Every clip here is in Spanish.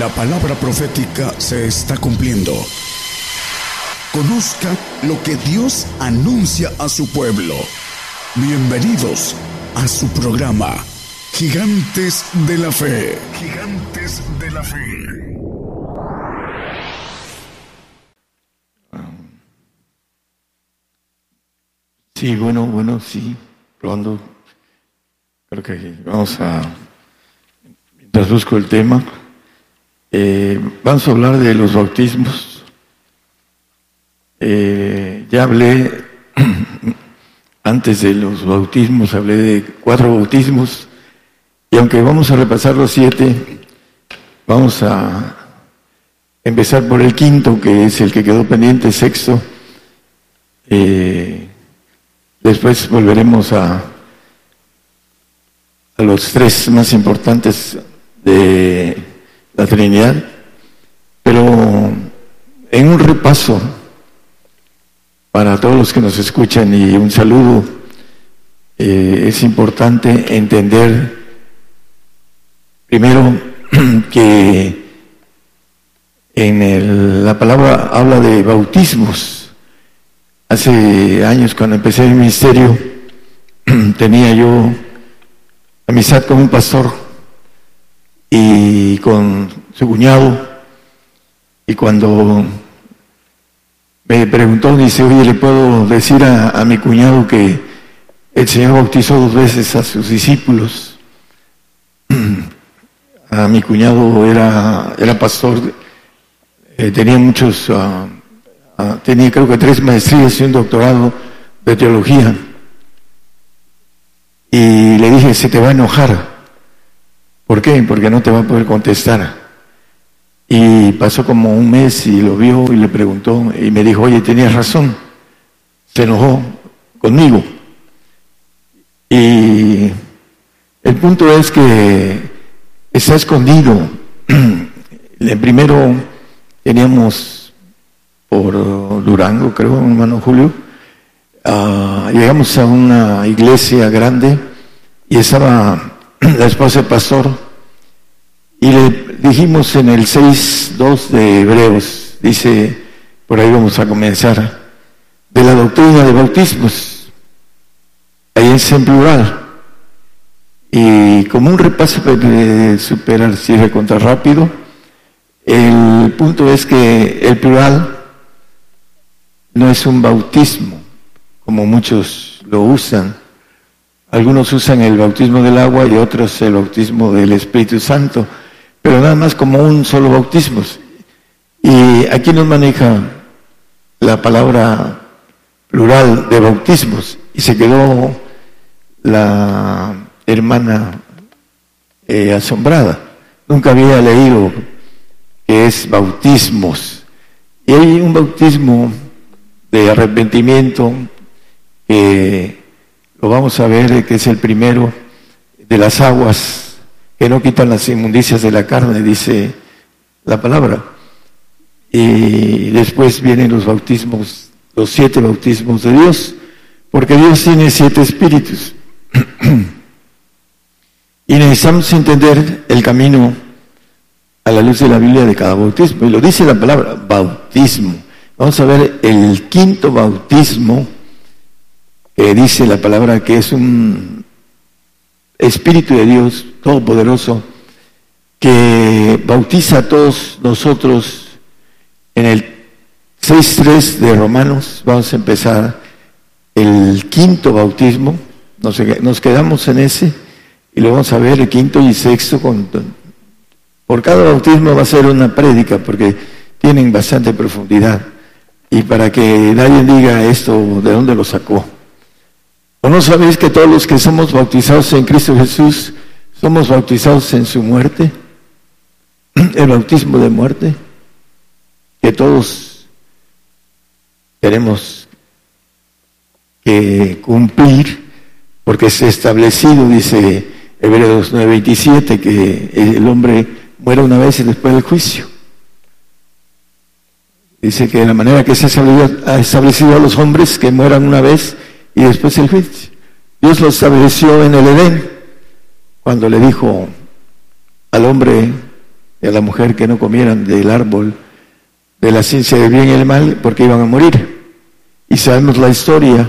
La palabra profética se está cumpliendo. Conozca lo que Dios anuncia a su pueblo. Bienvenidos a su programa, Gigantes de la Fe. Gigantes de la Fe. Sí, bueno, bueno, sí, probando. Creo que vamos a, mientras busco el tema, eh, vamos a hablar de los bautismos. Eh, ya hablé antes de los bautismos, hablé de cuatro bautismos, y aunque vamos a repasar los siete, vamos a empezar por el quinto, que es el que quedó pendiente, sexto. Eh, después volveremos a, a los tres más importantes de la Trinidad, pero en un repaso para todos los que nos escuchan y un saludo, eh, es importante entender primero que en la palabra habla de bautismos. Hace años cuando empecé el ministerio tenía yo amistad con un pastor y con su cuñado y cuando me preguntó, dice, oye, ¿le puedo decir a, mi cuñado que el Señor bautizó dos veces a sus discípulos? a mi cuñado era, era pastor, eh, tenía muchos, ah, ah, tenía creo que tres maestrías y un doctorado de teología. Y le dije, se te va a enojar. ¿Por qué? Porque no te va a poder contestar. Y pasó como un mes y lo vio y le preguntó y me dijo, oye, tenías razón. Se enojó conmigo. Y el punto es que está escondido. Primero teníamos por Durango, creo, hermano Julio, ah, llegamos a una iglesia grande y estaba la esposa del pastor y le dijimos en el 6.2 de Hebreos, dice, por ahí vamos a comenzar, de la doctrina de bautismos. Ahí es en plural. Y como un repaso de superar si contra rápido, el punto es que el plural no es un bautismo, como muchos lo usan. Algunos usan el bautismo del agua y otros el bautismo del Espíritu Santo pero nada más como un solo bautismo. Y aquí nos maneja la palabra plural de bautismos y se quedó la hermana eh, asombrada. Nunca había leído que es bautismos. Y hay un bautismo de arrepentimiento que lo vamos a ver, que es el primero de las aguas que no quitan las inmundicias de la carne, dice la palabra. Y después vienen los bautismos, los siete bautismos de Dios, porque Dios tiene siete espíritus. y necesitamos entender el camino a la luz de la Biblia de cada bautismo. Y lo dice la palabra, bautismo. Vamos a ver el quinto bautismo que dice la palabra que es un Espíritu de Dios Todopoderoso, que bautiza a todos nosotros en el 6.3 de Romanos. Vamos a empezar el quinto bautismo. Nos, quedamos en ese y lo vamos a ver el quinto y sexto. Con, por cada bautismo va a ser una prédica porque tienen bastante profundidad. Y para que nadie diga esto, ¿de dónde lo sacó? ¿O no sabéis que todos los que somos bautizados en Cristo Jesús somos bautizados en su muerte? El bautismo de muerte, que todos tenemos que cumplir, porque es establecido, dice Hebreos 9:27, que el hombre muere una vez y después del juicio. Dice que de la manera que se ha establecido a los hombres que mueran una vez y después el juicio. Dios lo estableció en el Edén, cuando le dijo al hombre, y a la mujer que no comieran del árbol de la ciencia del bien y el mal porque iban a morir. Y sabemos la historia.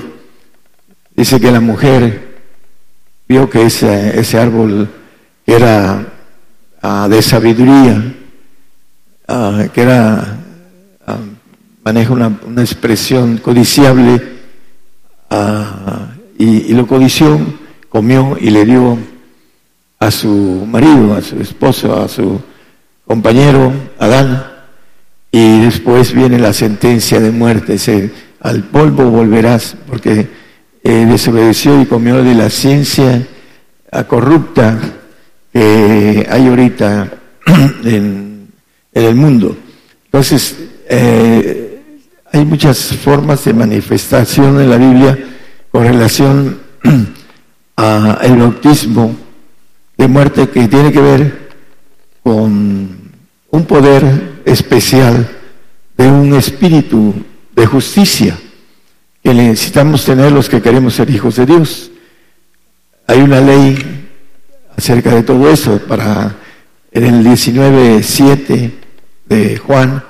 Dice que la mujer vio que ese, ese árbol era ah, de sabiduría, ah, que era, uh, maneja una, una, expresión codiciable, y, lo codició, comió y le dio a su marido, a su esposo, a su compañero Adán, y después viene la sentencia de muerte, dice, al polvo volverás, porque eh, desobedeció y comió de la ciencia corrupta que hay ahorita en, el mundo. Entonces, eh, hay muchas formas de manifestación en la Biblia con relación al bautismo de muerte que tiene que ver con un poder especial de un espíritu de justicia que necesitamos tener los que queremos ser hijos de Dios. Hay una ley acerca de todo eso para en el 19.7 de Juan,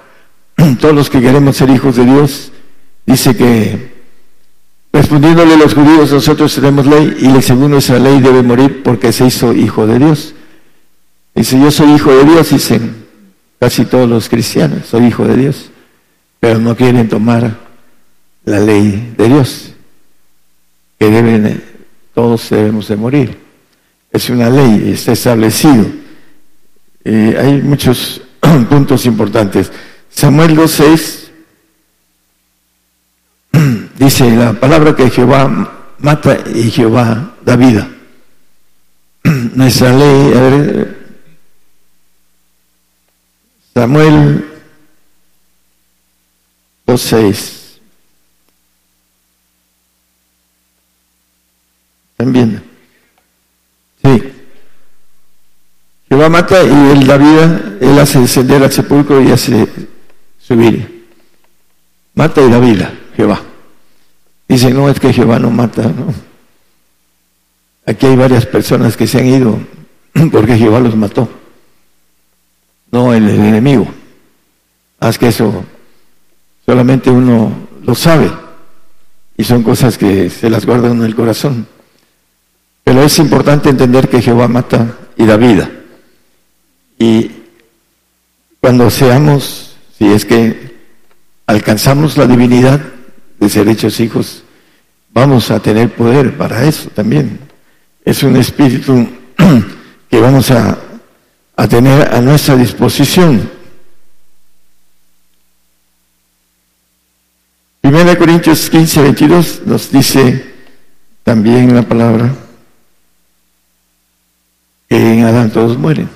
todos los que queremos ser hijos de Dios, dice que respondiéndole a los judíos nosotros tenemos ley y segundo esa ley debe morir porque se hizo hijo de Dios. Dice, yo soy hijo de Dios, dicen casi todos los cristianos, soy hijo de Dios, pero no quieren tomar la ley de Dios, que deben, todos debemos de morir. Es una ley, está establecido. Eh, hay muchos puntos importantes. Samuel 2.6 dice la palabra que Jehová mata y Jehová da vida. Nuestra ley, a ver, Samuel 2.6. ¿Están viendo? Sí. Jehová mata y él da vida, él hace descender al sepulcro y hace subir. Mata y da vida, Jehová. Dice, no es que Jehová no mata, no. Aquí hay varias personas que se han ido porque Jehová los mató no el, enemigo. Haz que eso solamente uno lo sabe y son cosas que se las guardan en el corazón. Pero es importante entender que Jehová mata y da vida. Y cuando seamos, si es que alcanzamos la divinidad de ser hechos hijos, vamos a tener poder para eso también. Es un espíritu que vamos a a tener a nuestra disposición. Primera Corintios 15, 22 nos dice también la palabra que en Adán todos mueren.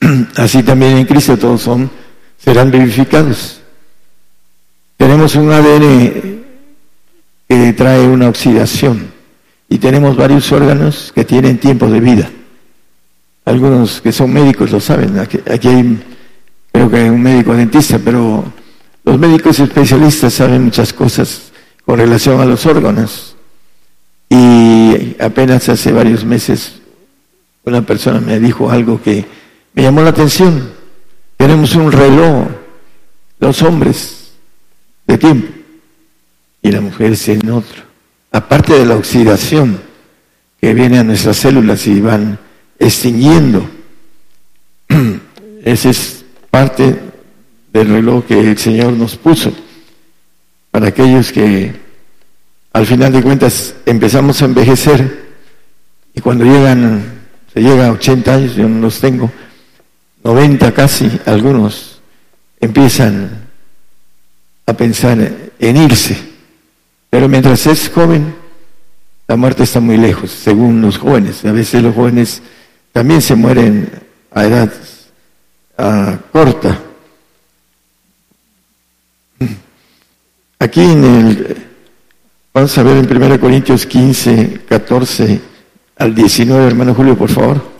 Así también en Cristo todos son, serán vivificados. Tenemos un ADN que trae una oxidación y tenemos varios órganos que tienen tiempo de vida. Algunos que son médicos lo saben. Aquí, hay, creo que hay un médico dentista, pero los médicos especialistas saben muchas cosas con relación a los órganos. Y apenas hace varios meses una persona me dijo algo que me llamó la atención. Tenemos un reloj, los hombres, de tiempo, y la mujer es en otro. Aparte de la oxidación que viene a nuestras células y van extinguiendo. Esa es parte del reloj que el Señor nos puso para aquellos que al final de cuentas empezamos a envejecer y cuando llegan, se llega a 80 años, yo no los tengo, 90 casi, algunos empiezan a pensar en irse, pero mientras es joven, la muerte está muy lejos, según los jóvenes. A veces los jóvenes también se mueren a edad corta. Aquí en el, vamos a ver en 1 Corintios 15, 14 al 19, hermano Julio, por favor.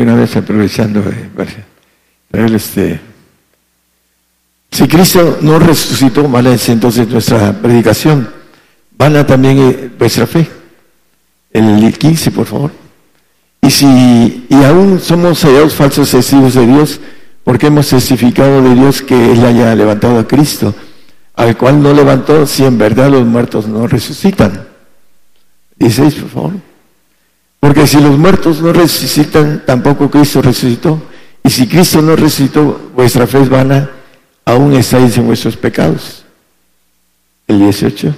Una vez aprovechando, eh, este Si Cristo no resucitó, vale entonces nuestra predicación, vana también eh, vuestra fe. El 15, por favor. Y si y aún somos hallados falsos testigos de Dios, porque hemos testificado de Dios que Él haya levantado a Cristo, al cual no levantó si en verdad los muertos no resucitan. 16, por favor. Porque si los muertos no resucitan, tampoco Cristo resucitó. Y si Cristo no resucitó, vuestra fe es vana, aún estáis en vuestros pecados. El 18.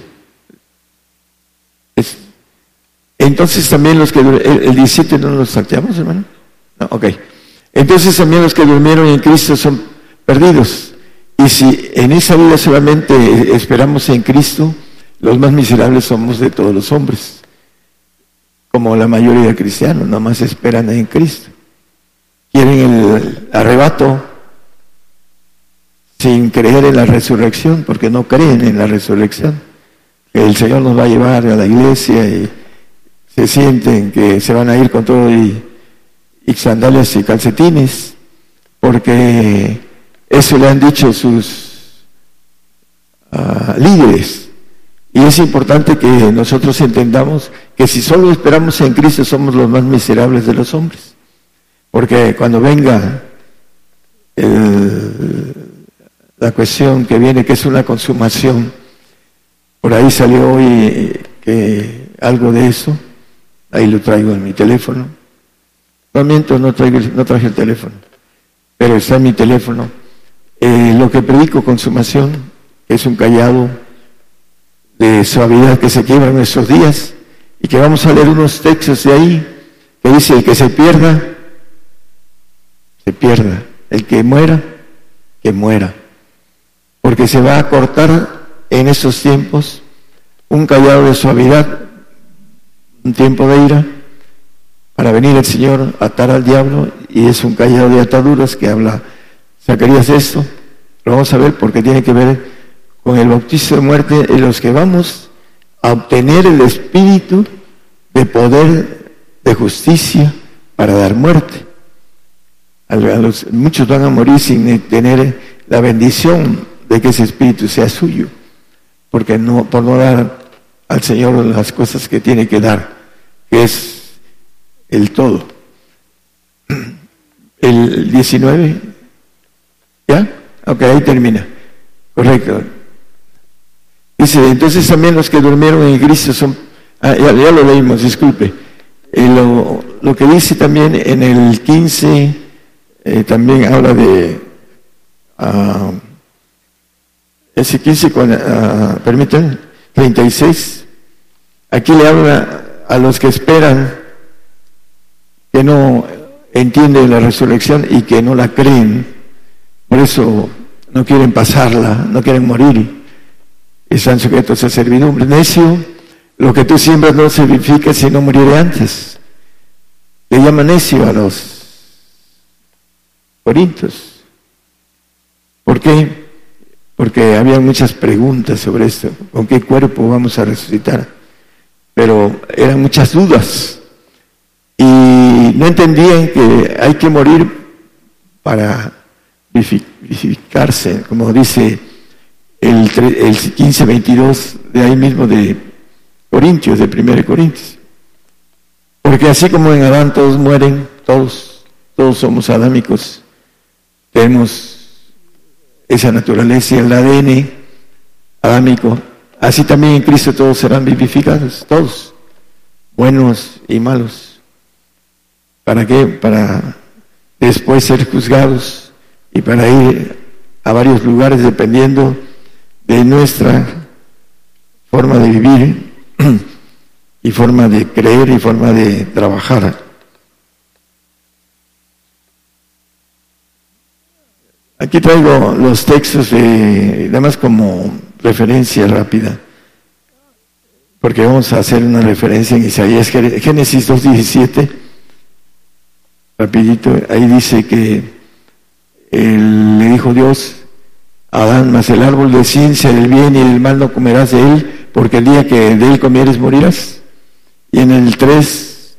entonces también los que... El, 17 no los salteamos, hermano. No, ok. Entonces también los que durmieron en Cristo son perdidos. Y si en esa vida solamente esperamos en Cristo, los más miserables somos de todos los hombres. Como la mayoría de cristianos, más esperan en Cristo. Quieren el arrebato sin creer en la resurrección, porque no creen en la resurrección. Que el Señor nos va a llevar a la iglesia y se sienten que se van a ir con todo y y sandalias y calcetines, porque eso le han dicho sus ah, líderes. Y es importante que nosotros entendamos que si solo esperamos en Cristo somos los más miserables de los hombres. Porque cuando venga la cuestión que viene, que es una consumación, por ahí salió hoy que algo de eso, ahí lo traigo en mi teléfono, no miento, no, no traje el teléfono, pero está en mi teléfono. Eh, lo que predico, consumación, es un callado de suavidad que se quiebra en nuestros días y que vamos a leer unos textos de ahí que dice, el que se pierda, se pierda. El que muera, que muera. Porque se va a cortar en esos tiempos un callado de suavidad, un tiempo de ira, para venir el Señor a atar al diablo y es un callado de ataduras que habla Zacarías esto. Lo vamos a ver porque tiene que ver con el bautizo de muerte en los que vamos a obtener el espíritu de poder de justicia para dar muerte. Muchos van a morir sin tener la bendición de que ese espíritu sea suyo, porque no, por no dar al Señor las cosas que tiene que dar, que es el todo. El 19, ¿ya? Ok, ahí termina. Correcto. Dice, entonces también los que durmieron en Cristo son, ah, ya, lo leímos, disculpe. lo, lo, que dice también en el 15, eh, también habla de, uh, ese 15, con, permítanme, 36, aquí le habla a los que esperan que no entienden la resurrección y que no la creen, por eso no quieren pasarla, no quieren morir, están sujetos a servidumbre. Necio, lo que tú siembras no se verifica si no muriere antes. Le llaman necio a los corintios. ¿Por qué? Porque había muchas preguntas sobre esto, con qué cuerpo vamos a resucitar, pero eran muchas dudas y no entendían que hay que morir para vivificarse, como dice el, el 15-22 de ahí mismo de Corintios, de 1 Corintios. Porque así como en Adán todos mueren, todos, todos somos adámicos, tenemos esa naturaleza, el ADN adámico, así también en Cristo todos serán vivificados, todos, buenos y malos. ¿Para qué? Para después ser juzgados y para ir a varios lugares dependiendo de nuestra forma de vivir y forma de creer y forma de trabajar. Aquí traigo los textos de, además como referencia rápida, porque vamos a hacer una referencia en Isaías, Génesis 2.17 rapidito, ahí dice que le dijo Dios Adán, mas el árbol de ciencia del bien y del mal no comerás de él, porque el día que de él comieres morirás. Y en el 3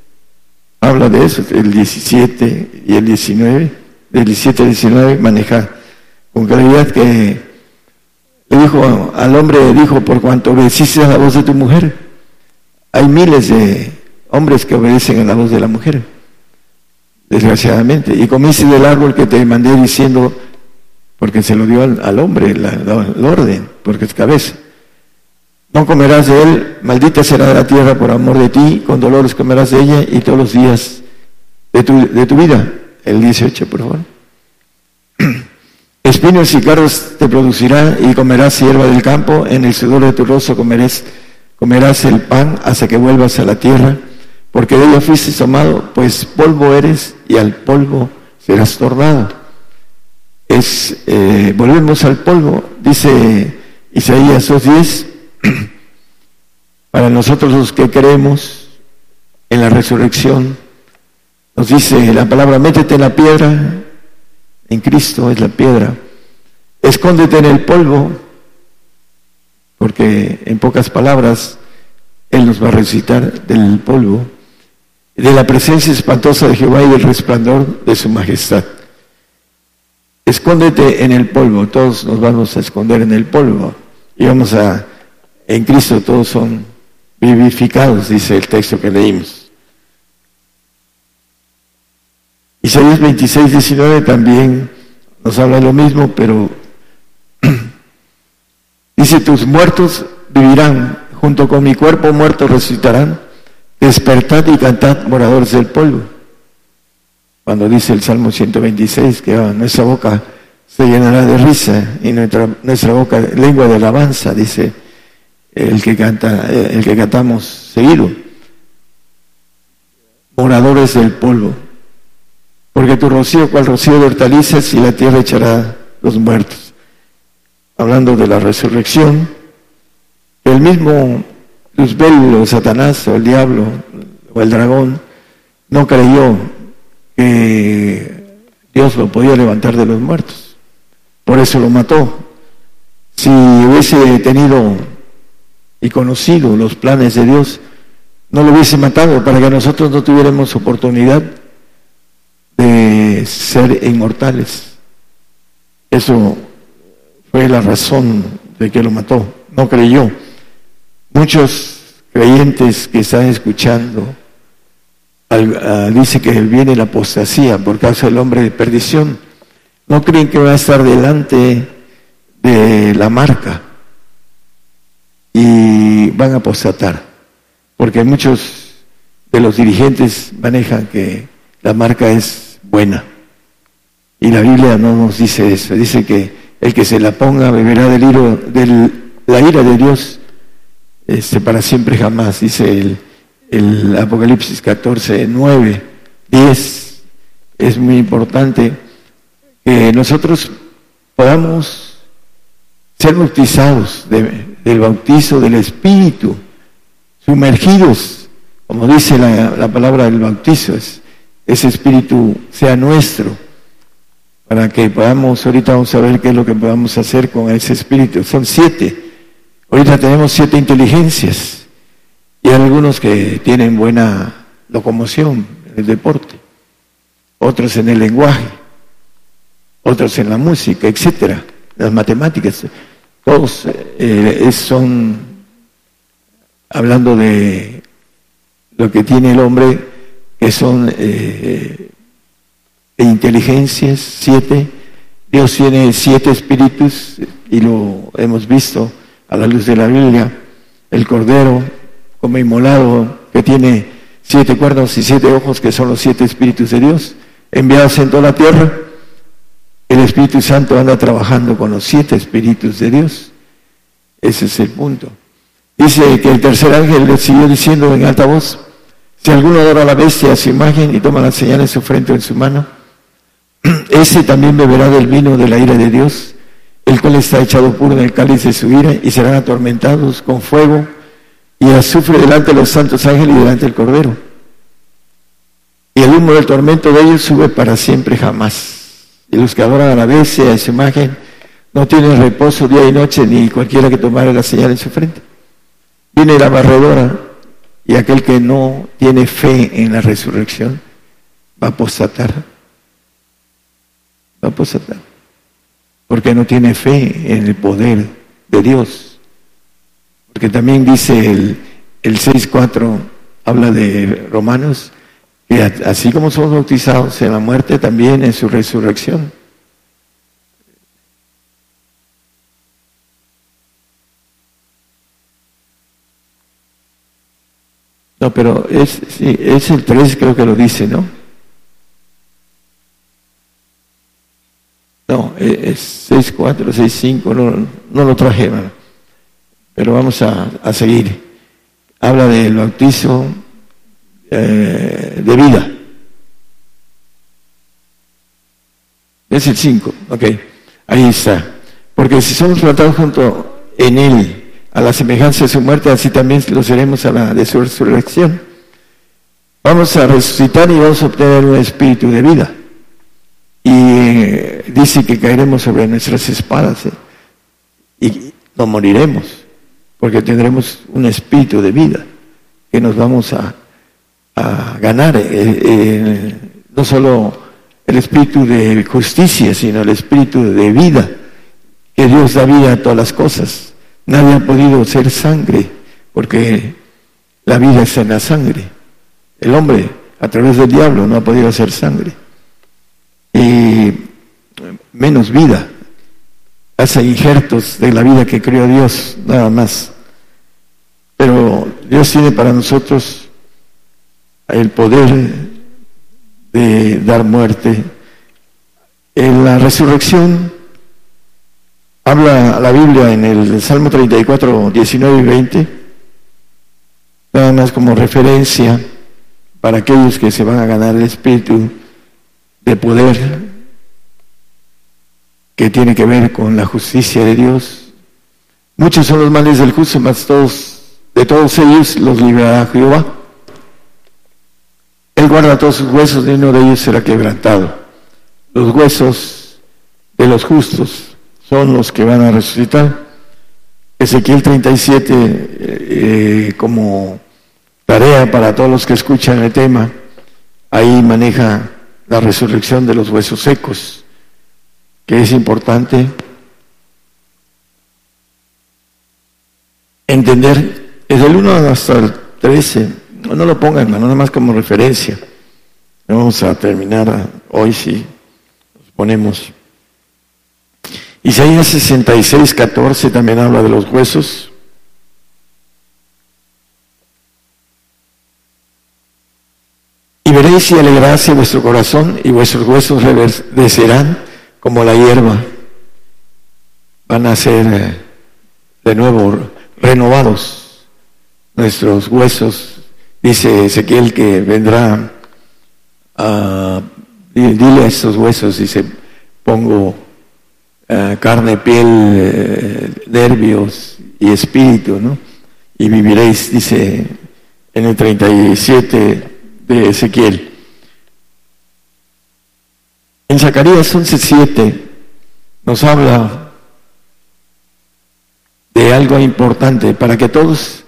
habla de eso, el 17 y el 19, del 17 al 19 maneja con claridad que dijo al hombre, dijo, por cuanto obedeciste a la voz de tu mujer. Hay miles de hombres que obedecen a la voz de la mujer, desgraciadamente. Y comiste del árbol que te mandé diciendo, porque se lo dio al, hombre el orden, porque es cabeza. No comerás de él, maldita será la tierra por amor de ti, con dolores comerás de ella y todos los días de tu, de tu vida. El 18, por favor. Espinos y carros te producirá y comerás hierba del campo, en el sudor de tu rostro comerás, comerás el pan hasta que vuelvas a la tierra, porque de ella fuiste tomado, pues polvo eres y al polvo serás tornado. Es, eh, volvemos al polvo, dice Isaías 2.10, para nosotros los que creemos en la resurrección, nos dice la palabra, métete en la piedra, en Cristo es la piedra, escóndete en el polvo, porque en pocas palabras Él nos va a recitar del polvo, de la presencia espantosa de Jehová y del resplandor de su majestad. Escóndete en el polvo, todos nos vamos a esconder en el polvo y vamos a en Cristo todos son vivificados, dice el texto que leímos. Isaías 26, 19 también nos habla lo mismo, pero dice, tus muertos vivirán, junto con mi cuerpo muerto resucitarán, despertad y cantad moradores del polvo. Cuando dice el Salmo 126 que ah, nuestra boca se llenará de risa y nuestra, nuestra boca lengua de alabanza, dice el que canta, el que cantamos seguido. Moradores del polvo. Porque tu rocío, cual rocío de hortalizas, y la tierra echará los muertos. Hablando de la resurrección, el mismo Luzbel o Satanás o el diablo o el dragón no creyó que Dios lo podía levantar de los muertos. Por eso lo mató. Si hubiese tenido y conocido los planes de Dios, no lo hubiese matado para que nosotros no tuviéramos oportunidad de ser inmortales. Eso fue la razón de que lo mató. No creyó. Muchos creyentes que están escuchando al, dice que viene la apostasía por causa del hombre de perdición. No creen que va a estar delante de la marca y van a apostatar, porque muchos de los dirigentes manejan que la marca es buena. Y la Biblia no nos dice eso, dice que el que se la ponga beberá del hilo, de la ira de Dios este, para siempre jamás, dice el, el Apocalipsis 14, 9, 10. Es muy importante que nosotros podamos ser bautizados de, del bautizo del Espíritu, sumergidos, como dice la, palabra del bautizo, es, ese Espíritu sea nuestro, para que podamos, ahorita vamos a ver qué es lo que podamos hacer con ese Espíritu. Son siete. Ahorita tenemos siete inteligencias y hay algunos que tienen buena locomoción en el deporte, otros en el lenguaje, otros en la música, etcétera, las matemáticas. Todos eh, son, hablando de lo que tiene el hombre, que son eh, inteligencias, siete. Dios tiene siete espíritus y lo hemos visto a la luz de la Biblia. El Cordero como inmolado que tiene siete cuernos y siete ojos, que son los siete espíritus de Dios, enviados en toda la tierra el Espíritu Santo anda trabajando con los siete espíritus de Dios. Ese es el punto. Dice que el tercer ángel le siguió diciendo en alta voz, si alguno adora a la bestia a su imagen y toma la señal en su frente en su mano, ese también beberá del vino de la ira de Dios, el cual está echado puro en el cáliz de su ira y serán atormentados con fuego y azufre delante de los santos ángeles y delante del Cordero. Y el humo del tormento de ellos sube para siempre jamás. Y los que adoran a la bestia, a su imagen, no tienen reposo día y noche, ni cualquiera que tomara la señal en su frente. Viene la barredora y aquel que no tiene fe en la resurrección va a apostatar. Va a apostatar. Porque no tiene fe en el poder de Dios. Porque también dice el, el 6.4, habla de Romanos, que así como somos bautizados en la muerte, también en su resurrección. No, pero es, sí, es el 3, creo que lo dice, ¿no? No, es 6, 4, 6, 5, no, no lo traje. Pero vamos a, a seguir. Habla del bautizo eh, de vida. Es el 5, ok. Ahí está. Porque si somos tratados junto en Él, a la semejanza de su muerte, así también lo seremos a la de su resurrección. Vamos a resucitar y vamos a obtener un espíritu de vida. Y eh, dice que caeremos sobre nuestras espadas ¿eh? y no moriremos, porque tendremos un espíritu de vida que nos vamos a, ganar. Eh, no solo el espíritu de justicia, sino el espíritu de vida, que Dios da vida a todas las cosas. Nadie ha podido ser sangre, porque la vida está en la sangre. El hombre, a través del diablo, no ha podido ser sangre. Y menos vida. Hace injertos de la vida que creó Dios, nada más. Pero Dios tiene para nosotros el poder de dar muerte. En la resurrección Habla la Biblia en el Salmo 34, 19 y 20, nada más como referencia para aquellos que se van a ganar el espíritu de poder que tiene que ver con la justicia de Dios. Muchos son los males del justo, mas todos, de todos ellos los librará Jehová. Él guarda todos sus huesos, y uno de ellos será quebrantado. Los huesos de los justos son los que van a resucitar. Ezequiel 37, eh, como tarea para todos los que escuchan el tema, ahí maneja la resurrección de los huesos secos, que es importante entender, desde el 1 hasta el 13, no, lo pongan, nada más como referencia. Vamos a terminar hoy si nos ponemos. Isaías 66, 14 también habla de los huesos. Y veréis y alegrarse vuestro corazón y vuestros huesos reverdecerán como la hierba. Van a ser eh, de nuevo renovados nuestros huesos. Dice Ezequiel que vendrá a, dile a estos huesos, dice, pongo eh, carne, piel, eh, nervios y espíritu, ¿no? Y viviréis, dice en el 37 de Ezequiel. En Zacarías 11:7 nos habla de algo importante para que todos,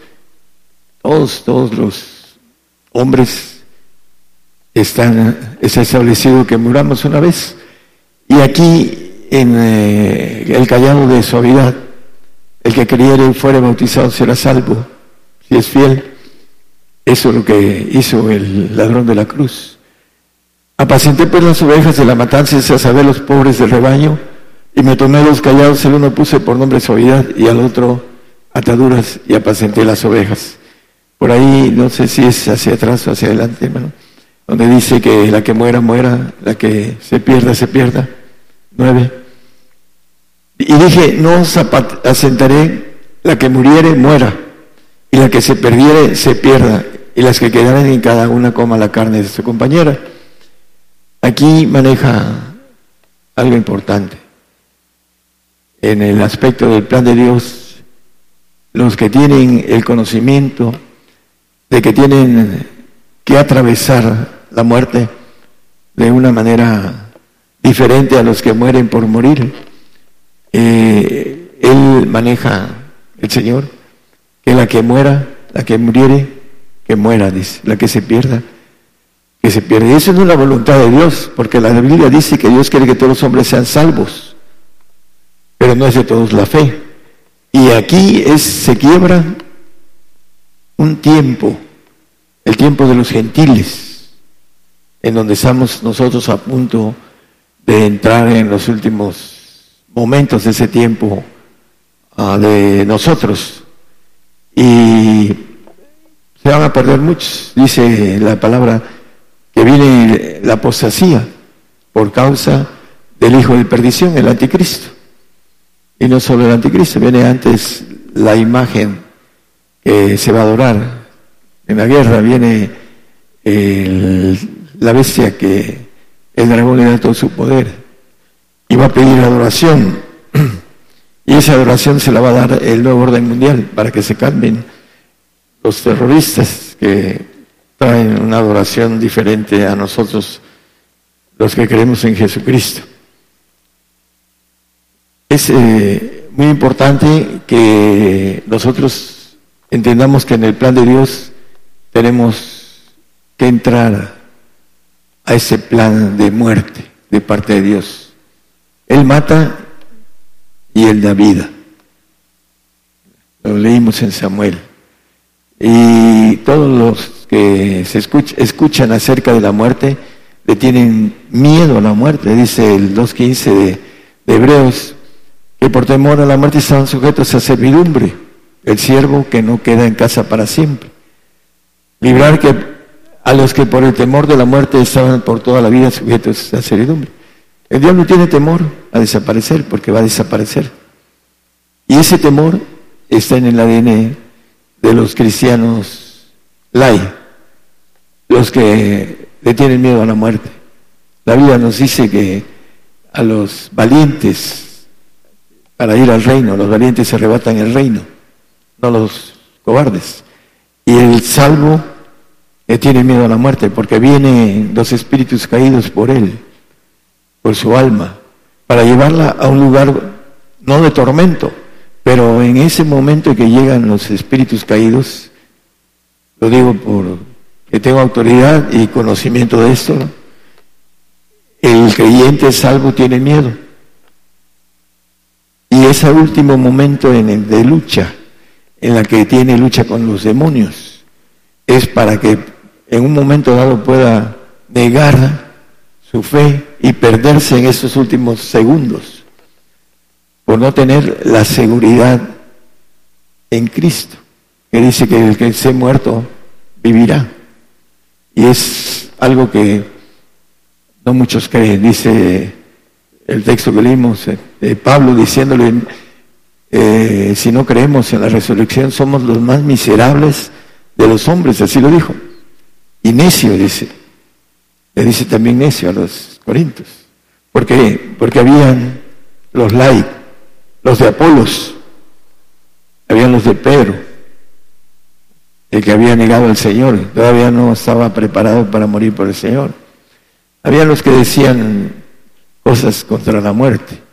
todos, todos los hombres están, es establecido que muramos una vez. Y aquí en eh, el callado de suavidad. El que creyere y fuere bautizado será salvo, si es fiel. Eso es lo que hizo el ladrón de la cruz. Apacenté pues las ovejas de la matanza, a saber los pobres del rebaño, y me tomé los callados, el uno puse por nombre suavidad y al otro ataduras y apacenté las ovejas. Por ahí, no sé si es hacia atrás o hacia adelante, donde dice que la que muera, muera, la que se pierda, se pierda. Nueve. Y dije, no asentaré, la que muriere, muera, y la que se perdiere, se pierda, y las que quedaren en cada una coma la carne de su compañera. Aquí maneja algo importante. En el aspecto del plan de Dios, los que tienen el conocimiento de que tienen que atravesar la muerte de una manera diferente a los que mueren por morir. Eh, él maneja, el Señor, que la que muera, la que muriere, que muera, dice, la que se pierda, que se pierda. Y eso no es la voluntad de Dios, porque la Biblia dice que Dios quiere que todos los hombres sean salvos, pero no es de todos la fe. Y aquí es, se quiebra un tiempo, el tiempo de los gentiles, en donde estamos nosotros a punto de entrar en los últimos momentos de ese tiempo ah, de nosotros. Y se van a perder muchos, dice la palabra, que viene la apostasía por causa del hijo de perdición, el anticristo. Y no solo el anticristo, viene antes la imagen que se va a adorar. En la guerra viene la bestia que el dragón le da todo su poder y va a pedir adoración. Y esa adoración se la va a dar el nuevo orden mundial para que se cambien los terroristas que traen una adoración diferente a nosotros, los que creemos en Jesucristo. Es eh, muy importante que nosotros entendamos que en el plan de Dios tenemos que entrar a ese plan de muerte de parte de Dios. Él mata y Él da vida. Lo leímos en Samuel. Y todos los que se escuchan acerca de la muerte le tienen miedo a la muerte, dice el 2.15 de, de Hebreos, que por temor a la muerte estaban sujetos a servidumbre, el siervo que no queda en casa para siempre. Librar que a los que por el temor de la muerte estaban por toda la vida sujetos a servidumbre. El diablo tiene temor a desaparecer porque va a desaparecer. Y ese temor está en el ADN de los cristianos lai, los que le tienen miedo a la muerte. La Biblia nos dice que a los valientes para ir al reino. Los valientes se arrebatan el reino, no los cobardes. Y el salvo le tiene miedo a la muerte porque vienen los espíritus caídos por él, por su alma, para llevarla a un lugar no de tormento, pero en ese momento que llegan los espíritus caídos, lo digo por que tengo autoridad y conocimiento de esto, el creyente salvo tiene miedo y ese último momento en el de lucha, en la que tiene lucha con los demonios, es para que en un momento dado pueda negar su fe y perderse en esos últimos segundos, por no tener la seguridad en Cristo, que dice que el que esté muerto vivirá. Y es algo que no muchos creen, dice el texto que leímos, eh, Pablo diciéndole, eh, si no creemos en la resurrección, somos los más miserables de los hombres, así lo dijo. Y necio, dice, le dice también necio a los corintios. ¿Por qué? Porque habían los laicos, los de Apolos, habían los de Pedro, el que había negado al Señor, todavía no estaba preparado para morir por el Señor. Habían los que decían, cosas contra la muerte.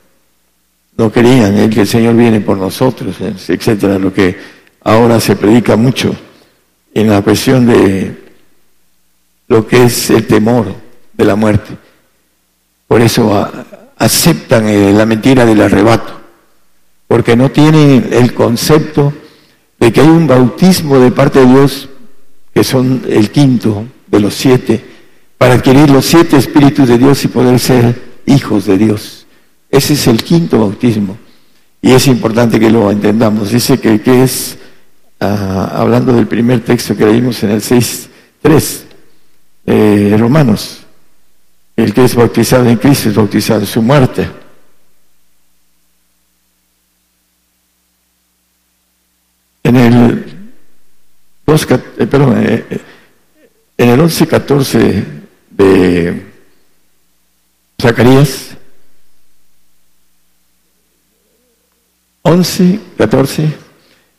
No querían el que el Señor viene por nosotros, etcétera, lo que ahora se predica mucho en la cuestión de lo que es el temor de la muerte. Por eso aceptan eh, la mentira del arrebato, porque no tienen el concepto de que hay un bautismo de parte de Dios, que son el quinto de los siete, para adquirir los siete espíritus de Dios y poder ser hijos de Dios. Ese es el quinto bautismo. Y es importante que lo entendamos. Dice que, es, ah, hablando del primer texto que leímos en el 6.3, eh, Romanos, el que es bautizado en Cristo es bautizado en su muerte. En el, eh, perdón, eh, en el 11.14 de Zacarías 11, 14.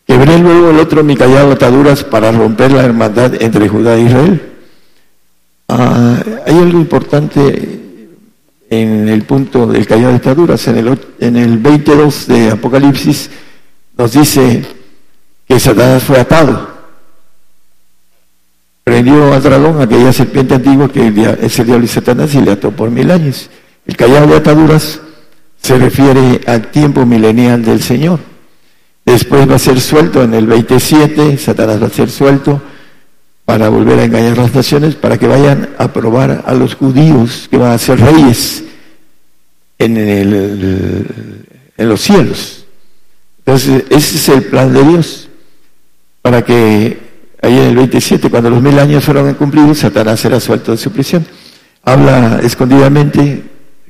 Quebré luego el otro mi callado ataduras para romper la hermandad entre Judá e Israel. Ah, hay algo importante en el punto del callado de ataduras. En el, en el 22 de Apocalipsis nos dice que Satanás fue atado. Prendió al dragón, aquella serpiente antigua que es el diablo y Satanás, y le ató por mil años. El callado de ataduras se refiere al tiempo milenial del Señor. Después va a ser suelto en el 27, Satanás va a ser suelto para volver a engañar las naciones, para que vayan a probar a los judíos que van a ser reyes en, en los cielos. Entonces, ese es el plan de Dios, para que ahí en el 27, cuando los mil años fueron cumplidos, Satanás será suelto de su prisión. Habla escondidamente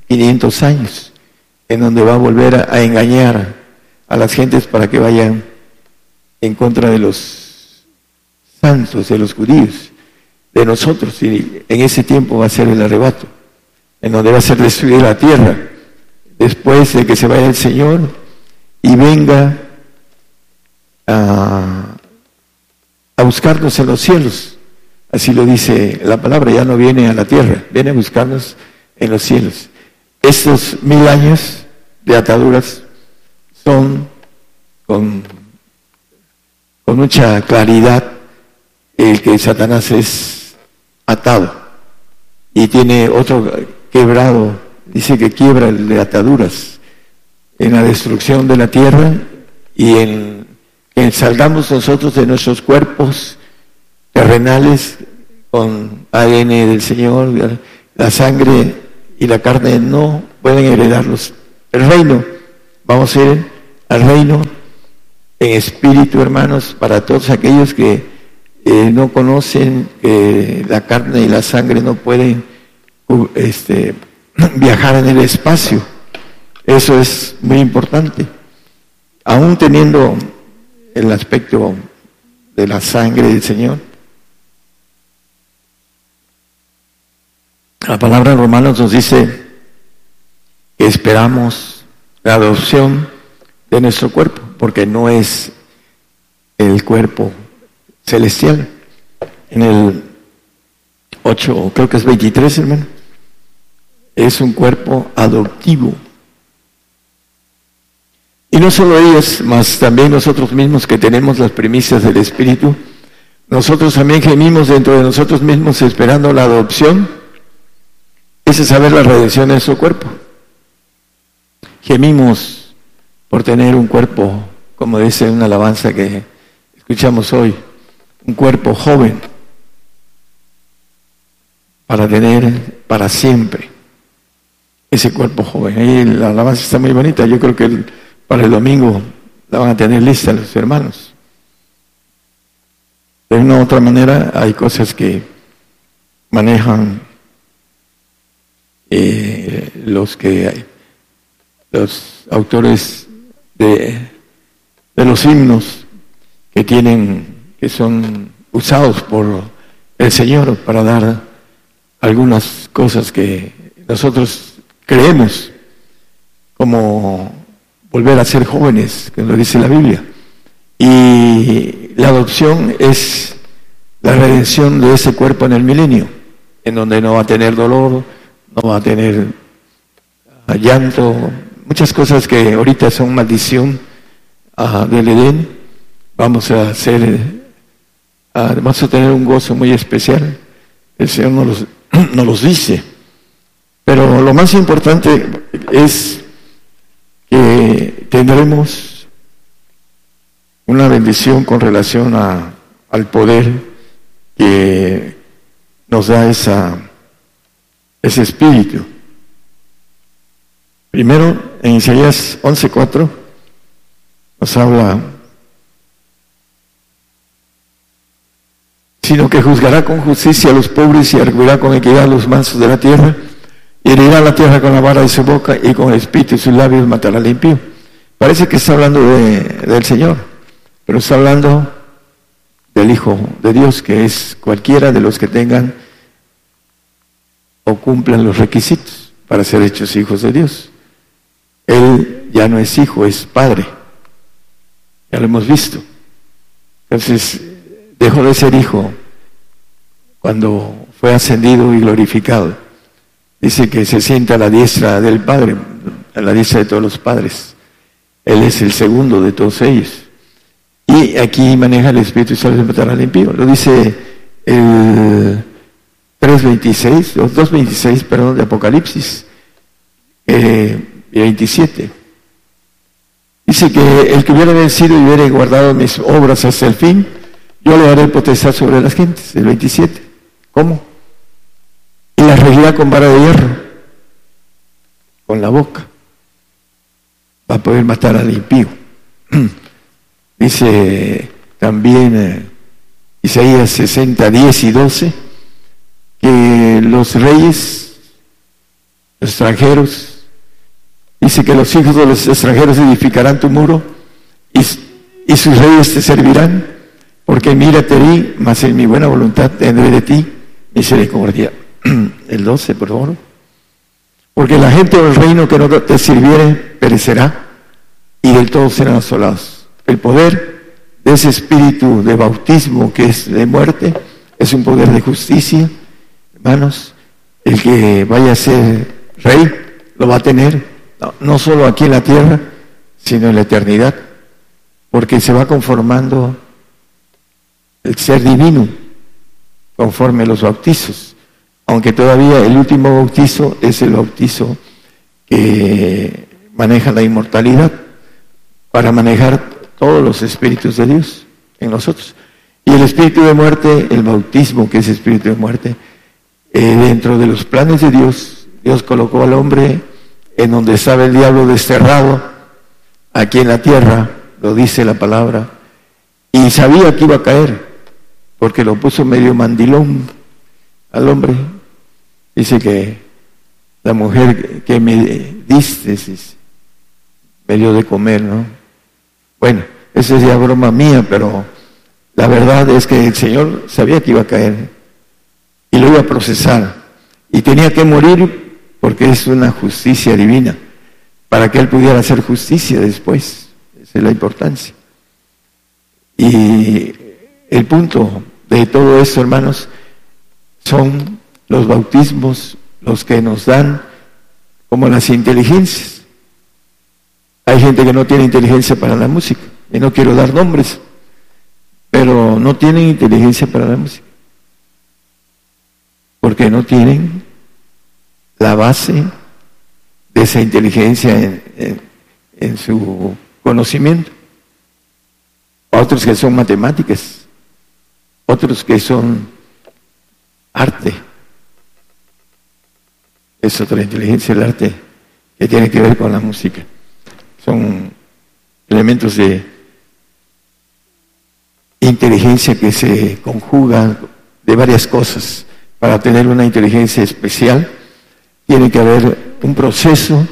500 años, en donde va a volver a engañar a las gentes para que vayan en contra de los santos, de los judíos, de nosotros. Y en ese tiempo va a ser el arrebato, en donde va a ser destruida la tierra, después de que se vaya el Señor y venga a, a buscarnos en los cielos. Así lo dice la palabra, ya no viene a la tierra, viene a buscarnos en los cielos. Estos mil años de ataduras son con, mucha claridad el que Satanás es atado. Y tiene otro quebrado, dice que quiebra el de ataduras en la destrucción de la tierra y en que salgamos nosotros de nuestros cuerpos terrenales con ADN del Señor, la sangre y la carne no pueden heredarlos. El reino, vamos a ir al reino en espíritu, hermanos, para todos aquellos que eh, no conocen que la carne y la sangre no pueden este, viajar en el espacio. Eso es muy importante. Aún teniendo el aspecto de la sangre del Señor. La palabra en Romanos nos dice que esperamos la adopción de nuestro cuerpo, porque no es el cuerpo celestial. En el 8, creo que es 23, hermano, es un cuerpo adoptivo. Y no solo ellos, más también nosotros mismos que tenemos las primicias del Espíritu, nosotros también gemimos dentro de nosotros mismos esperando la adopción, ese es saber la redención de su cuerpo. Gemimos por tener un cuerpo, como dice una alabanza que escuchamos hoy, un cuerpo joven, para tener para siempre ese cuerpo joven. Ahí la alabanza está muy bonita, yo creo que para el domingo la van a tener lista los hermanos. De una u otra manera hay cosas que manejan eh, los que los autores de, los himnos que tienen, que son usados por el Señor para dar algunas cosas que nosotros creemos, como volver a ser jóvenes, que lo dice la Biblia. Y la adopción es la redención de ese cuerpo en el milenio, en donde no va a tener dolor, no va a tener llanto, muchas cosas que ahorita son maldición uh, del Edén, vamos a hacer, uh, vamos a tener un gozo muy especial. El Señor nos los, nos los dice. Pero lo más importante es que tendremos una bendición con relación a, al poder que nos da esa, ese espíritu. Primero, en Isaías 11:4 nos habla, sino que juzgará con justicia a los pobres y arguirá con equidad a los mansos de la tierra, y herirá la tierra con la vara de su boca y con el espíritu de sus labios matará al impío. Parece que está hablando del Señor, pero está hablando del Hijo de Dios, que es cualquiera de los que tengan o cumplan los requisitos para ser hechos hijos de Dios. Él ya no es hijo, es padre. Ya lo hemos visto. Entonces, dejó de ser hijo cuando fue ascendido y glorificado. Dice que se sienta a la diestra del Padre, a la diestra de todos los padres. Él es el segundo de todos ellos. Y aquí maneja el Espíritu y de matar al impío. Lo dice el 3.26, los 2.26, perdón, de Apocalipsis. Eh, y 27. Dice que el que hubiera vencido y hubiera guardado mis obras hasta el fin, yo le daré potestad sobre las gentes. El 27. ¿Cómo? Y la regirá con vara de hierro, con la boca. Va a poder matar al impío. Dice también eh, Isaías 60, 10 y 12, que los reyes extranjeros, dice que los hijos de los extranjeros edificarán tu muro y, sus reyes te servirán, porque mírate ahí, mas en mi buena voluntad tendré de ti misericordia. El 12, por favor. Porque la gente del reino que no te sirviere perecerá y del todo serán asolados. El poder de ese espíritu de bautismo que es de muerte, es un poder de justicia. Hermanos, el que vaya a ser rey lo va a tener, no, solo aquí en la tierra, sino en la eternidad, porque se va conformando el ser divino conforme los bautizos, aunque todavía el último bautizo es el bautizo que maneja la inmortalidad para manejar todos los espíritus de Dios en nosotros. Y el espíritu de muerte, el bautismo, que es espíritu de muerte, eh, dentro de los planes de Dios, Dios colocó al hombre en donde estaba el diablo desterrado, aquí en la tierra, lo dice la palabra, y sabía que iba a caer, porque lo puso medio mandilón al hombre. Dice que la mujer que me diste, me dio de comer, ¿no? Bueno, esa es broma mía, pero la verdad es que el Señor sabía que iba a caer y lo iba a procesar. Y tenía que morir porque es una justicia divina, para que Él pudiera hacer justicia después. Esa es la importancia. Y el punto de todo esto, hermanos, son los bautismos los que nos dan como las inteligencias. Hay gente que no tiene inteligencia para la música, y no quiero dar nombres, pero no tienen inteligencia para la música, porque no tienen la base de esa inteligencia en, su conocimiento. Otros que son matemáticas, otros que son arte. Es otra inteligencia, el arte, que tiene que ver con la música son elementos de inteligencia que se conjugan de varias cosas. Para tener una inteligencia especial tiene que haber un proceso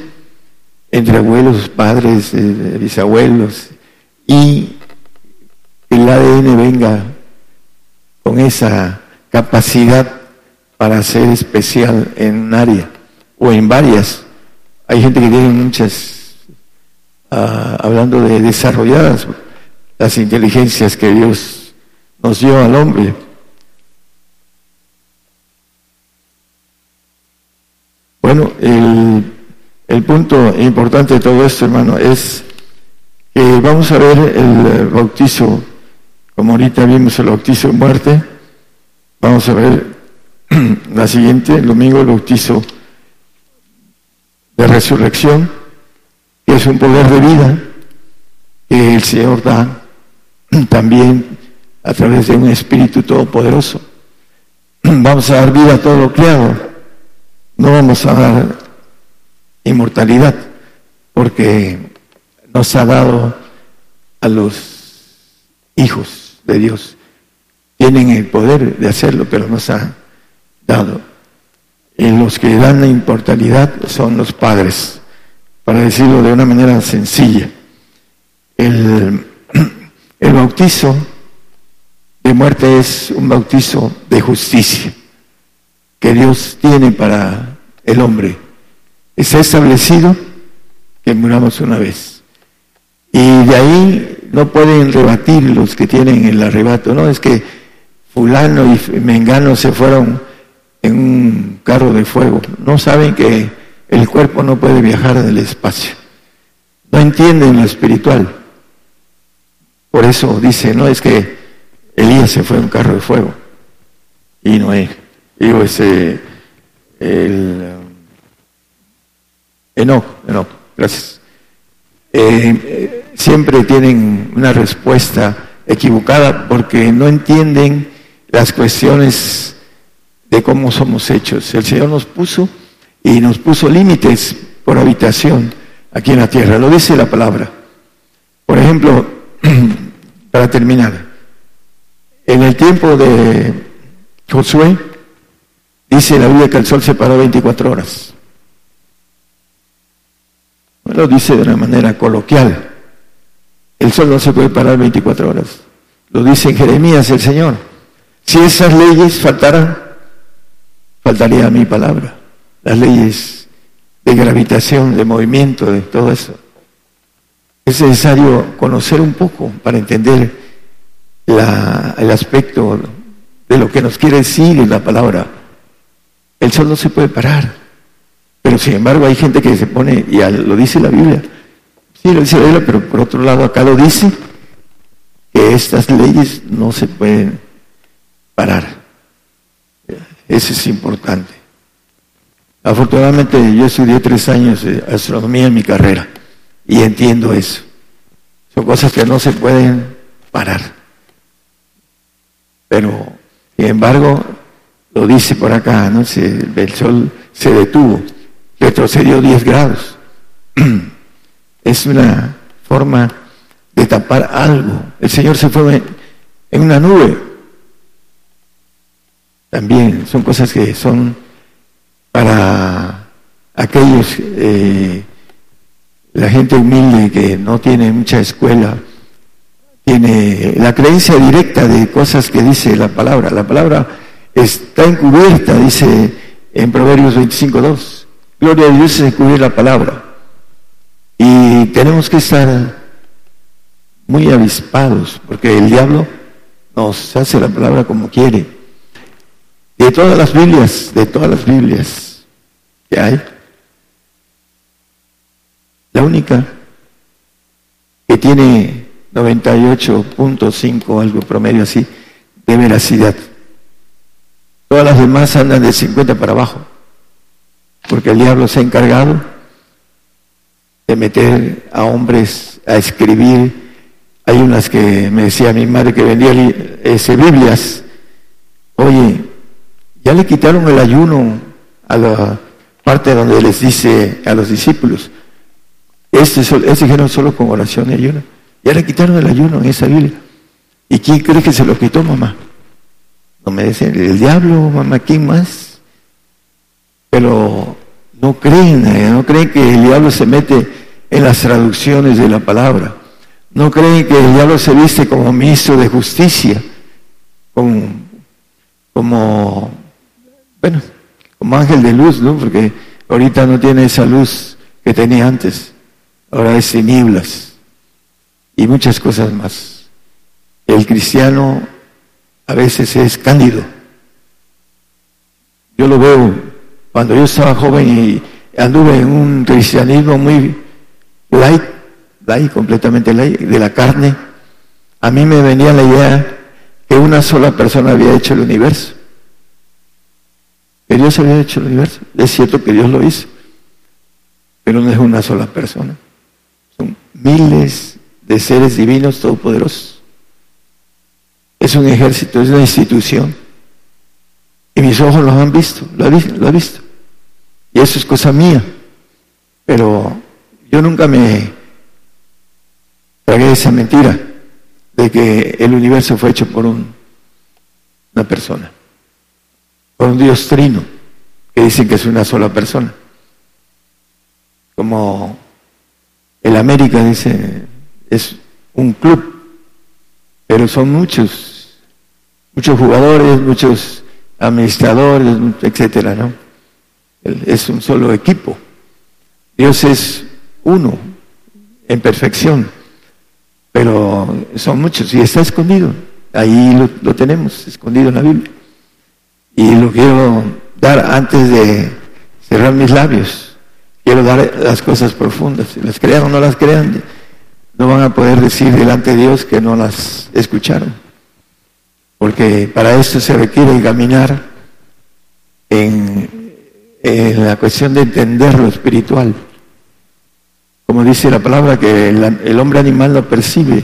entre abuelos, padres, eh, bisabuelos y el ADN venga con esa capacidad para ser especial en un área o en varias. Hay gente que tiene muchas Ah, hablando de desarrolladas las inteligencias que Dios nos dio al hombre. Bueno, el, punto importante de todo esto, hermano, es que vamos a ver el bautizo, como ahorita vimos el bautizo de muerte, vamos a ver la siguiente, el domingo el bautizo de resurrección que es un poder de vida que el Señor da también a través de un Espíritu Todopoderoso. Vamos a dar vida a todo lo creado, no vamos a dar inmortalidad, porque nos ha dado a los hijos de Dios. Tienen el poder de hacerlo, pero nos ha dado. Y los que dan la inmortalidad son los padres para decirlo de una manera sencilla. El, el bautizo de muerte es un bautizo de justicia que Dios tiene para el hombre. Está establecido que muramos una vez. Y de ahí no pueden rebatir los que tienen el arrebato. No, es que fulano y mengano se fueron en un carro de fuego. No saben que el cuerpo no puede viajar en el espacio. No entienden lo espiritual. Por eso dice, no es que Elías se fue en un carro de fuego y Noé. Digo, ese, el Enoch, Enoch, gracias. eh, siempre tienen una respuesta equivocada porque no entienden las cuestiones de cómo somos hechos. El Señor nos puso y nos puso límites por habitación aquí en la tierra. Lo dice la palabra. Por ejemplo, para terminar, en el tiempo de Josué, dice la Biblia que el sol se paró 24 horas. No lo dice de una manera coloquial. El sol no se puede parar 24 horas. Lo dice en Jeremías el Señor. Si esas leyes faltaran, faltaría mi palabra. Las leyes de gravitación, de movimiento, de todo eso. Es necesario conocer un poco para entender el aspecto de lo que nos quiere decir la palabra. El sol no se puede parar. Pero sin embargo hay gente que se pone, y lo dice la Biblia, sí lo dice la Biblia, pero por otro lado acá lo dice, que estas leyes no se pueden parar. Eso es importante. Afortunadamente yo estudié tres años de astronomía en mi carrera y entiendo eso. Son cosas que no se pueden parar. Pero, sin embargo, lo dice por acá, ¿no? el sol se detuvo retrocedió 10 grados. Es una forma de tapar algo. El Señor se fue en una nube. También son cosas que son para aquellos, eh, la gente humilde que no tiene mucha escuela, tiene la creencia directa de cosas que dice la palabra. La palabra está encubierta, dice en Proverbios 25.2 Gloria a Dios es descubrir la palabra. Y tenemos que estar muy avispados, porque el diablo nos hace la palabra como quiere. De todas las Biblias, de todas las Biblias que hay, la única que tiene 98.5, algo promedio así, de veracidad. Todas las demás andan de 50 para abajo porque el diablo se ha encargado de meter a hombres a escribir. Hay unas que me decía mi madre que vendía ese, Biblias. Oye, ya le quitaron el ayuno a la parte donde les dice a los discípulos. Este, este dijeron solo con oración y ayuno. Ya le quitaron el ayuno en esa Biblia. ¿Y quién cree que se lo quitó, mamá? No me decían, el diablo, mamá, ¿quién más? pero no creen, eh, no creen que el diablo se mete en las traducciones de la palabra, no creen que el diablo se viste como ministro de justicia, como, como bueno, como ángel de luz, ¿no? Porque ahorita no tiene esa luz que tenía antes, ahora es tinieblas y muchas cosas más. El cristiano a veces es cándido. Yo lo veo cuando yo estaba joven y anduve en un cristianismo muy light, light, completamente light, de la carne, a mí me venía la idea que una sola persona había hecho el universo. Que Dios había hecho el universo. Es cierto que Dios lo hizo, pero no es una sola persona. Son miles de seres divinos todopoderosos. Es un ejército, es una institución. Y mis ojos lo han visto, lo he visto. Y eso es cosa mía. Pero yo nunca me tragué esa mentira de que el universo fue hecho por un, una persona, por un Dios trino, que dicen que es una sola persona. Como el América dice, es un club, pero son muchos, muchos jugadores, muchos administradores, etcétera, ¿no? es un solo equipo. Dios es uno en perfección, pero son muchos y está escondido. Ahí lo, tenemos, escondido en la Biblia. Y lo quiero dar antes de cerrar mis labios. Quiero dar las cosas profundas. Si las crean o no las crean, no van a poder decir delante de Dios que no las escucharon. Porque para esto se requiere caminar en la cuestión de entender lo espiritual. como dice la palabra, que el, hombre animal no percibe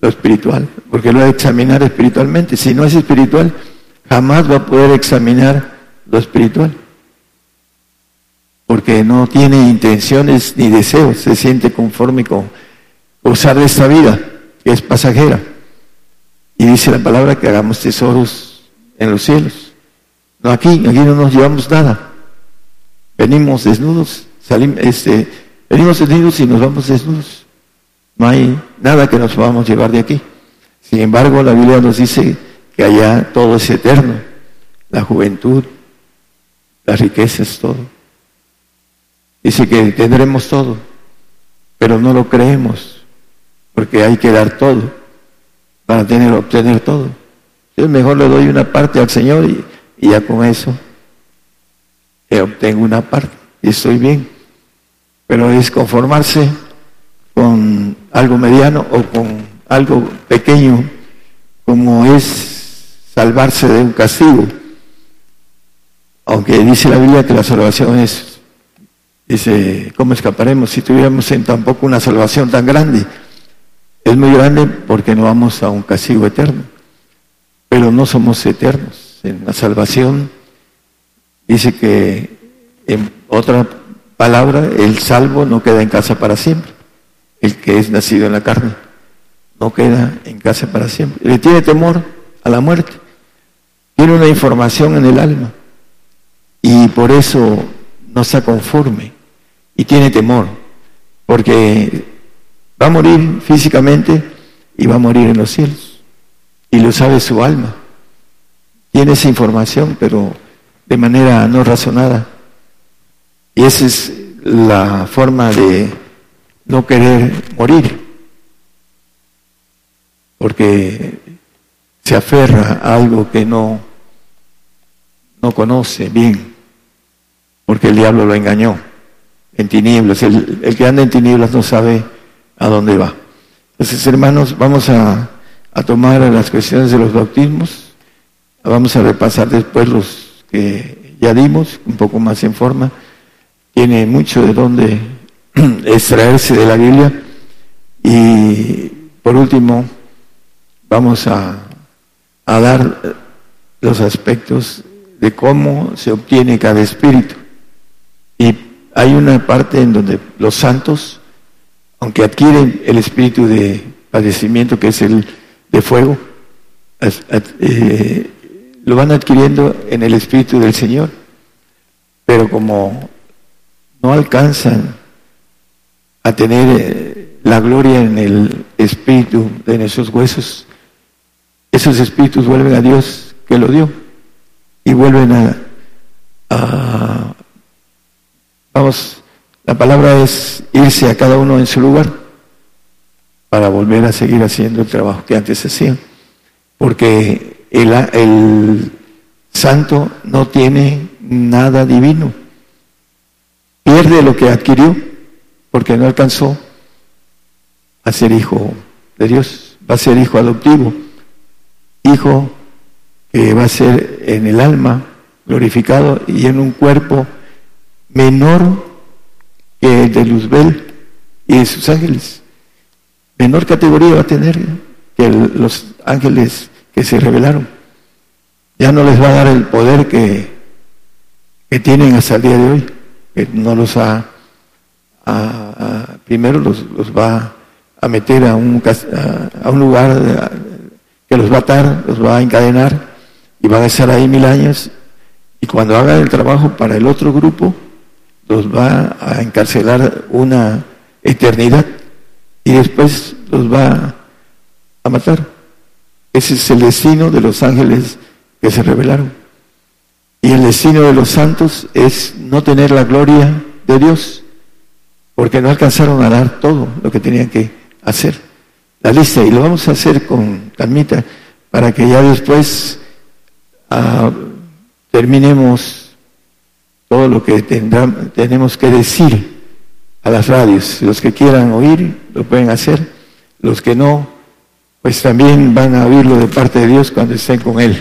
lo espiritual, porque lo va a examinar espiritualmente. Si no es espiritual, jamás va a poder examinar lo espiritual, porque no tiene intenciones ni deseos, se siente conforme con usar de esta vida, que es pasajera. Y dice la palabra que hagamos tesoros en los cielos. No aquí, aquí no nos llevamos nada. Venimos desnudos, salimos, este, venimos desnudos y nos vamos desnudos. No hay nada que nos podamos llevar de aquí. Sin embargo, la Biblia nos dice que allá todo es eterno. La juventud, las riquezas, todo. Dice que tendremos todo, pero no lo creemos, porque hay que dar todo para tener, obtener todo. Yo mejor le doy una parte al Señor y, ya con eso obtengo una parte y estoy bien. Pero es conformarse con algo mediano o con algo pequeño, como es salvarse de un castigo. Aunque dice la Biblia que la salvación es, dice, ¿cómo escaparemos si tuviéramos en tampoco una salvación tan grande? Es muy grande porque no vamos a un castigo eterno, pero no somos eternos. En la salvación Dice que, en otra palabra, el salvo no queda en casa para siempre. El que es nacido en la carne no queda en casa para siempre. Le tiene temor a la muerte. Tiene una información en el alma. Y por eso no está conforme. Y tiene temor. Porque va a morir físicamente y va a morir en los cielos. Y lo sabe su alma. Tiene esa información, pero de manera no razonada. Y esa es la forma de no querer morir, porque se aferra a algo que no, no conoce bien, porque el diablo lo engañó en tinieblas. El, el que anda en tinieblas no sabe a dónde va. Entonces, hermanos, vamos a, a tomar las cuestiones de los bautismos, vamos a repasar después los que ya dimos, un poco más en forma, tiene mucho de donde extraerse de la Biblia. Y por último, vamos a, a dar los aspectos de cómo se obtiene cada espíritu. Y hay una parte en donde los santos, aunque adquieren el espíritu de padecimiento, que es el de fuego, eh, lo van adquiriendo en el Espíritu del Señor, pero como no alcanzan a tener eh, la gloria en el Espíritu de nuestros huesos, esos espíritus vuelven a Dios que lo dio y vuelven a, a vamos, la palabra es irse a cada uno en su lugar para volver a seguir haciendo el trabajo que antes hacían, porque el, santo no tiene nada divino. Pierde lo que adquirió porque no alcanzó a ser hijo de Dios. Va a ser hijo adoptivo, hijo que va a ser en el alma glorificado y en un cuerpo menor que el de Luzbel y de sus ángeles. Menor categoría va a tener que los ángeles que se rebelaron. Ya no les va a dar el poder que, que tienen hasta el día de hoy, que no los ha, primero los, los, va a meter a un, a, un lugar que los va a atar, los va a encadenar y van a estar ahí mil años y cuando hagan el trabajo para el otro grupo, los va a encarcelar una eternidad y después los va a matar. Ese es el destino de los ángeles que se rebelaron. Y el destino de los santos es no tener la gloria de Dios, porque no alcanzaron a dar todo lo que tenían que hacer. La lista, y lo vamos a hacer con calmita, para que ya después ah, terminemos todo lo que tenemos que decir a las radios. Los que quieran oír, lo pueden hacer. Los que no, pues también van a oírlo de parte de Dios cuando estén con Él.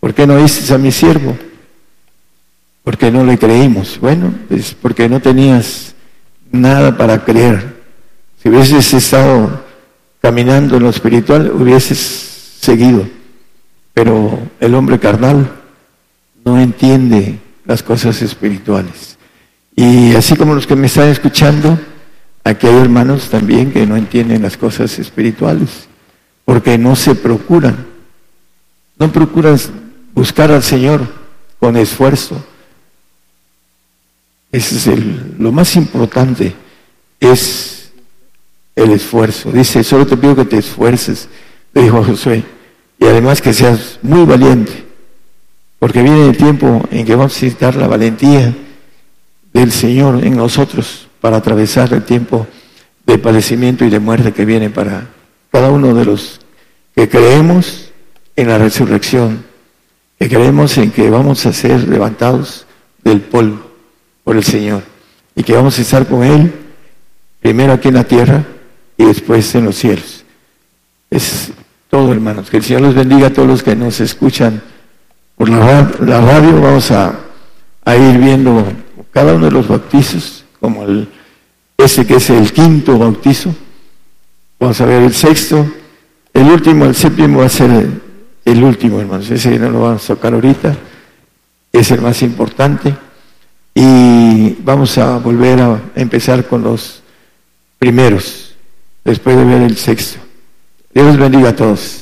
¿Por qué no oíste a mi siervo? Porque no le creímos. Bueno, pues porque no tenías nada para creer. Si hubieses estado caminando en lo espiritual, hubieses seguido. Pero el hombre carnal no entiende las cosas espirituales. Y así como los que me están escuchando, aquí hay hermanos también que no entienden las cosas espirituales, porque no se procuran, no procuran buscar al Señor con esfuerzo. Ese es el, lo más importante, es el esfuerzo. Dice, solo te pido que te esfuerces, le dijo Josué, y además que seas muy valiente, porque viene el tiempo en que vamos a necesitar la valentía del Señor en nosotros para atravesar el tiempo de padecimiento y de muerte que viene para cada uno de los que creemos en la resurrección, que creemos en que vamos a ser levantados del polvo por el Señor y que vamos a estar con Él primero aquí en la tierra y después en los cielos. Es todo, hermanos. Que el Señor los bendiga a todos los que nos escuchan por la, radio. Vamos a, a, ir viendo cada uno de los bautizos, como el, ese que es el quinto bautizo. Vamos a ver el sexto. El último, el séptimo va a ser el, el último, hermanos. Ese no lo vamos a tocar ahorita. Es el más importante. Y vamos a volver a empezar con los primeros, después de ver el sexto. Dios bendiga a todos.